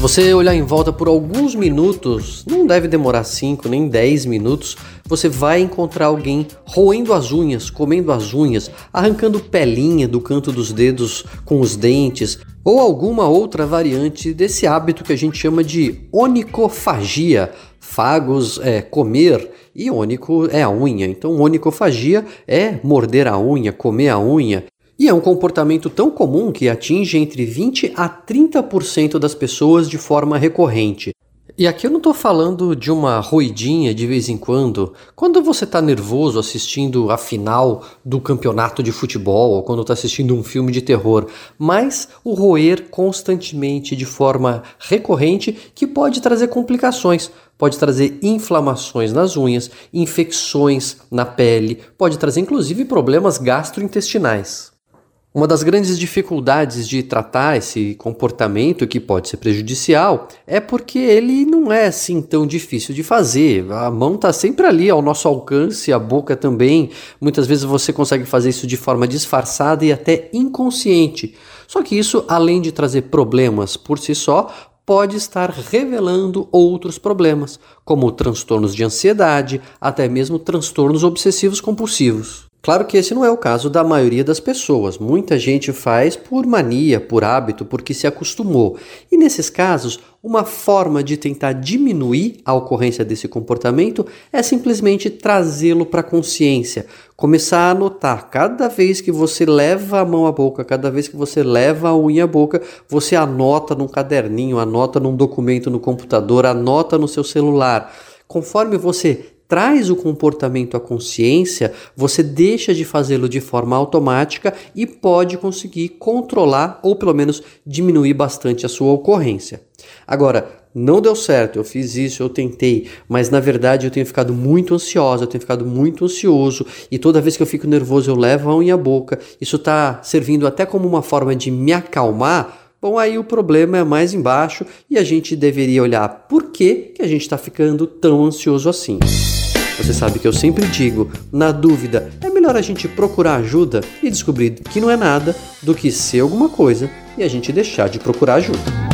Se você olhar em volta por alguns minutos, não deve demorar 5 nem 10 minutos, você vai encontrar alguém roendo as unhas, comendo as unhas, arrancando pelinha do canto dos dedos com os dentes, ou alguma outra variante desse hábito que a gente chama de onicofagia. Fagos é comer e ônico é a unha. Então, onicofagia é morder a unha, comer a unha. E é um comportamento tão comum que atinge entre 20 a 30% das pessoas de forma recorrente. E aqui eu não estou falando de uma roidinha de vez em quando. Quando você está nervoso assistindo a final do campeonato de futebol ou quando está assistindo um filme de terror, mas o roer constantemente de forma recorrente que pode trazer complicações. Pode trazer inflamações nas unhas, infecções na pele, pode trazer inclusive problemas gastrointestinais. Uma das grandes dificuldades de tratar esse comportamento que pode ser prejudicial é porque ele não é assim tão difícil de fazer. A mão está sempre ali ao nosso alcance, a boca também. Muitas vezes você consegue fazer isso de forma disfarçada e até inconsciente. Só que isso, além de trazer problemas por si só, pode estar revelando outros problemas, como transtornos de ansiedade, até mesmo transtornos obsessivos compulsivos. Claro que esse não é o caso da maioria das pessoas. Muita gente faz por mania, por hábito, porque se acostumou. E nesses casos, uma forma de tentar diminuir a ocorrência desse comportamento é simplesmente trazê-lo para a consciência. Começar a notar cada vez que você leva a mão à boca, cada vez que você leva a unha à boca, você anota num caderninho, anota num documento no computador, anota no seu celular. Conforme você traz o comportamento à consciência, você deixa de fazê-lo de forma automática e pode conseguir controlar ou pelo menos diminuir bastante a sua ocorrência. Agora, não deu certo, eu fiz isso, eu tentei, mas na verdade eu tenho ficado muito ansiosa, eu tenho ficado muito ansioso e toda vez que eu fico nervoso eu levo a unha à boca. Isso está servindo até como uma forma de me acalmar. Bom, aí o problema é mais embaixo e a gente deveria olhar por que, que a gente está ficando tão ansioso assim. Você sabe que eu sempre digo, na dúvida, é melhor a gente procurar ajuda e descobrir que não é nada do que ser alguma coisa e a gente deixar de procurar ajuda.